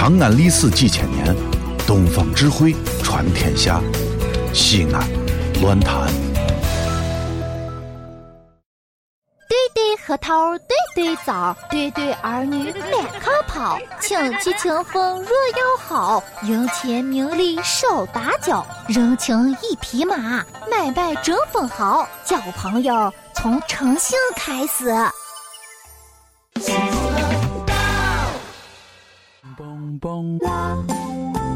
长安历史几千年，东方智慧传天下。西安，乱谈。对对核桃，对对枣，对对儿女满炕跑，亲戚情分若要好，赢钱名利少打搅，人情一匹马，买卖争分毫，交朋友从诚信开始。嘣嘣啦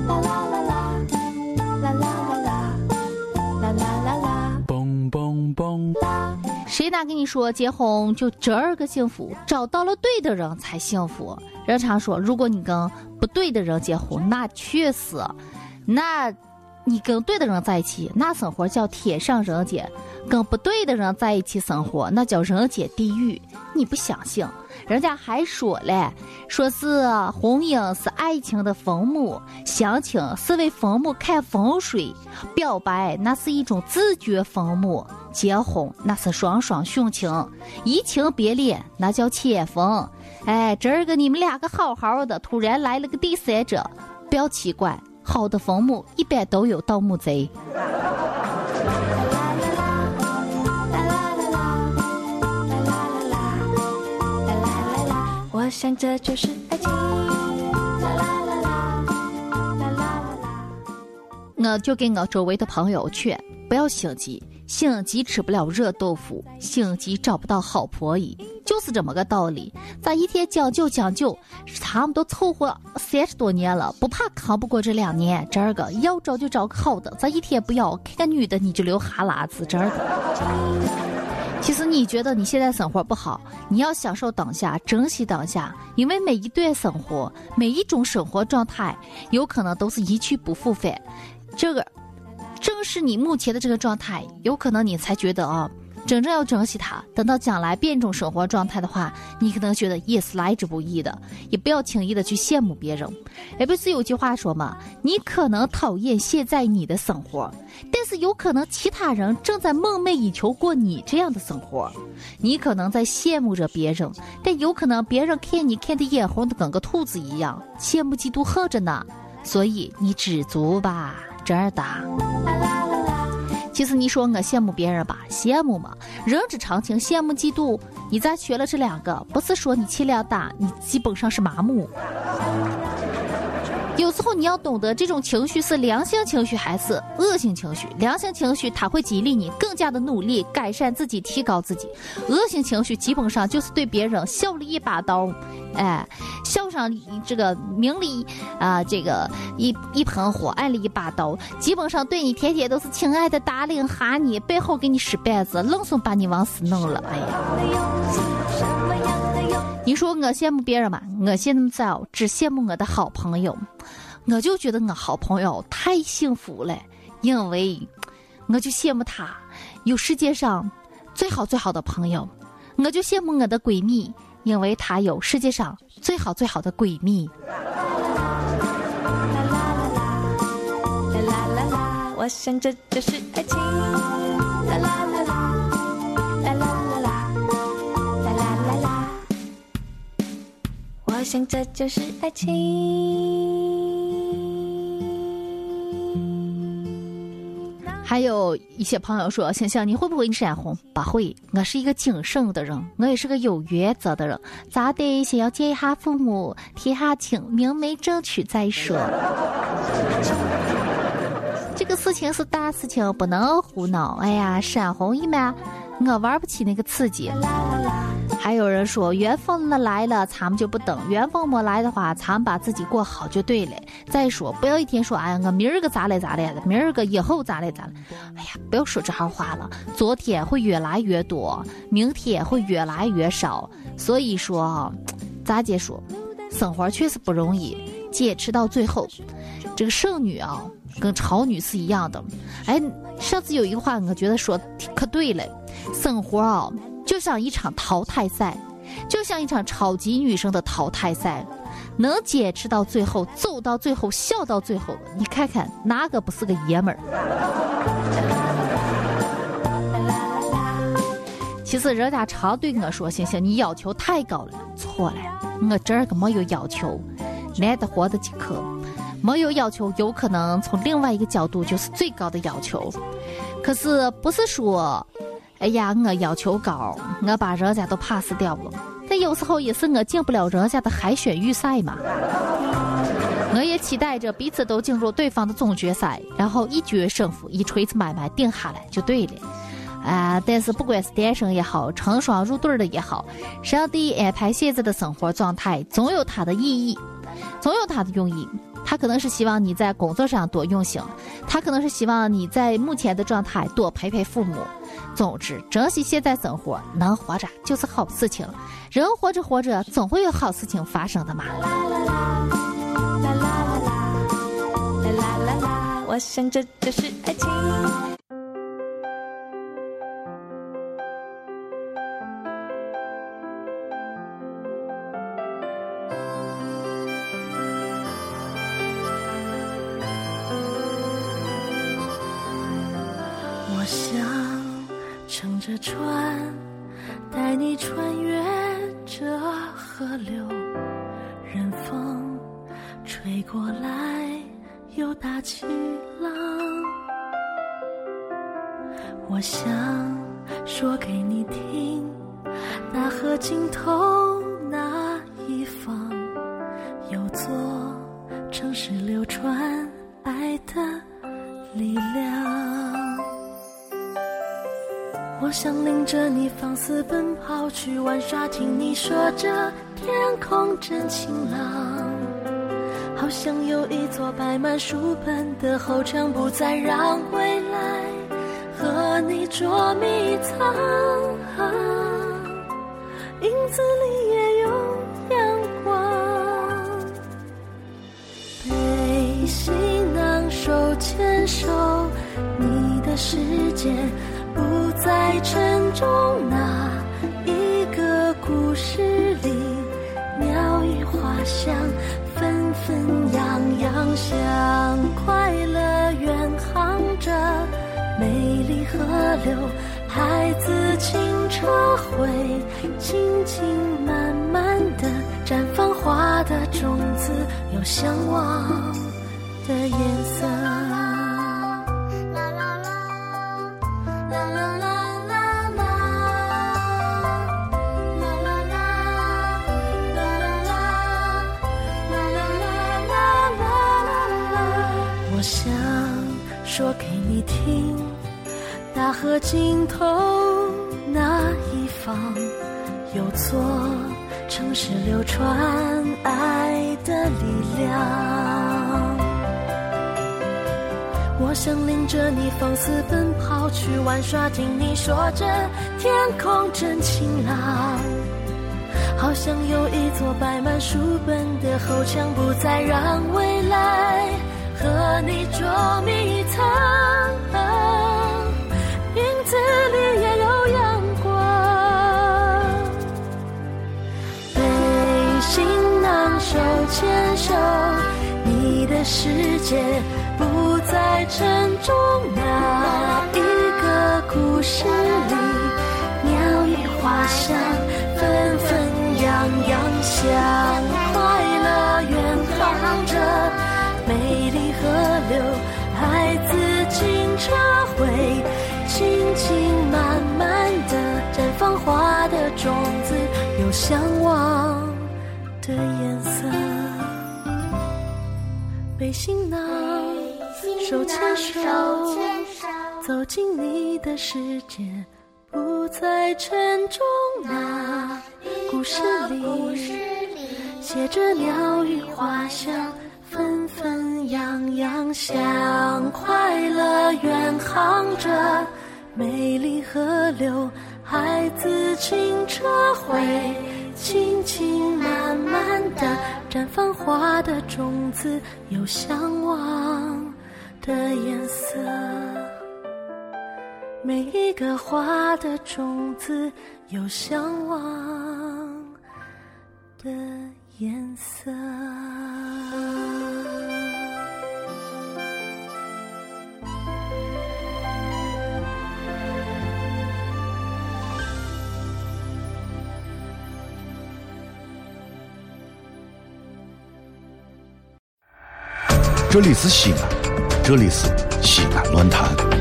啦啦啦啦啦啦啦啦啦啦啦嘣嘣嘣啦谁哪跟你说结婚就这儿个幸福找到了对的人才幸福人常说如果你跟不对的人结婚那确实那你跟对的人在一起，那生活叫天上人间；跟不对的人在一起生活，那叫人间地狱。你不相信？人家还说嘞，说是婚姻是爱情的坟墓，相亲是为坟墓看风水，表白那是一种自掘坟墓，结婚那是双双殉情，移情别恋那叫千封。哎，这儿个你们两个好好的，突然来了个第三者，不要奇怪。好的坟墓一般都有盗墓贼。我想这就是爱情。我就给我周围的朋友劝，不要心急。心急吃不了热豆腐，心急找不到好婆姨，就是这么个道理。咱一天将就将就，他们都凑合三十多年了，不怕扛不过这两年。这个要找就找个好的，咱一天不要看个女的你就流哈喇子。这个，其实你觉得你现在生活不好，你要享受当下，珍惜当下，因为每一段生活，每一种生活状态，有可能都是一去不复返。这个。是你目前的这个状态，有可能你才觉得啊，真正要珍惜它。等到将来变种生活状态的话，你可能觉得也是来之不易的。也不要轻易的去羡慕别人。也不是有句话说嘛，你可能讨厌现在你的生活，但是有可能其他人正在梦寐以求过你这样的生活。你可能在羡慕着别人，但有可能别人看你看的眼红的跟个兔子一样，羡慕嫉妒恨着呢。所以你知足吧。这儿的，其实你说我羡慕别人吧，羡慕嘛，人之常情，羡慕嫉妒。你再学了这两个，不是说你气量大，你基本上是麻木。有时候你要懂得这种情绪是良性情绪还是恶性情绪。良性情绪它会激励你更加的努力，改善自己，提高自己。恶性情绪基本上就是对别人笑了一把刀，哎，笑上这个明里啊，这个一一盆火，挨了一把刀，基本上对你天天都是亲爱的打领哈你，背后给你使绊子，愣是把你往死弄了。哎呀。你说我羡慕别人嘛？我现在只羡慕我的好朋友，我就觉得我好朋友太幸福了，因为我就羡慕他有世界上最好最好的朋友，我就羡慕我的闺蜜，因为她有世界上最好最好的闺蜜。我想这就是爱情。啦啦这就是爱情。还有一些朋友说：“星星你会不会你闪红？不会，我是一个谨慎的人，我也是个有原则的人。咋得先要见一下父母，提下亲，明媒正娶再说。这个事情是大事情，不能胡闹。哎呀，闪红一般，我玩不起那个刺激。”还有人说缘分那来了，咱们就不等；缘分没来的话，咱们把自己过好就对了。再说，不要一天说哎呀，我明儿个咋来咋来的，明儿个以后咋来咋来。哎呀，不要说这号话了。昨天会越来越多，明天会越来越少。所以说啊，咋接说？生活确实不容易，坚持到最后。这个剩女啊，跟超女是一样的。哎，上次有一个话，我觉得说可对了，生活啊。就像一场淘汰赛，就像一场超级女生的淘汰赛，能坚持到最后，走到最后，笑到最后，你看看哪个不是个爷们儿？其实人家常对我说：“星星，你要求太高了。”错了，我这儿个没有要求。难得活的几刻。没有要求，有可能从另外一个角度就是最高的要求。可是不是说，哎呀，我要求高，我把人家都 pass 掉了。但有时候也是我进不了人家的海选预赛嘛。我也期待着彼此都进入对方的总决赛，然后一决胜负，一锤子买卖定下来就对了。啊！但是不管是单身也好，成双入对的也好，上帝安排现在的生活状态，总有它的意义，总有它的用意。他可能是希望你在工作上多用心，他可能是希望你在目前的状态多陪陪父母。总之，珍惜现在生活，能活着就是好事情。人活着活着，总会有好事情发生的嘛。啦啦啦啦啦啦啦啦啦啦！我想这就是爱情。我想。着船，带你穿越这河流，任风吹过来，又打起浪。我想说给你听，那河尽头你放肆奔跑去玩耍，听你说着天空真晴朗，好像有一座摆满书本的后墙，不再让未来和你捉迷藏。影子里河流，孩子清澈会，静静慢慢的绽放花的种子，有向往的颜色。尽头那一方，有座城市流传爱的力量。我想领着你放肆奔跑去玩耍，听你说着天空真晴朗，好像有一座摆满书本的后墙，不再让未来和你捉迷藏。子里也有阳光，背行囊手牵手，你的世界不再沉重。那一个故事里，鸟语花香的颜色。背行囊，手牵手，走进你的世界，不再沉重。那故事里写着鸟语花香，纷纷扬扬，向快乐远航着。美丽河流，孩子清澈会，轻轻的绽放花的种子，有向往的颜色。每一个花的种子，有向往的颜色。这里是西安，这里是西安论坛。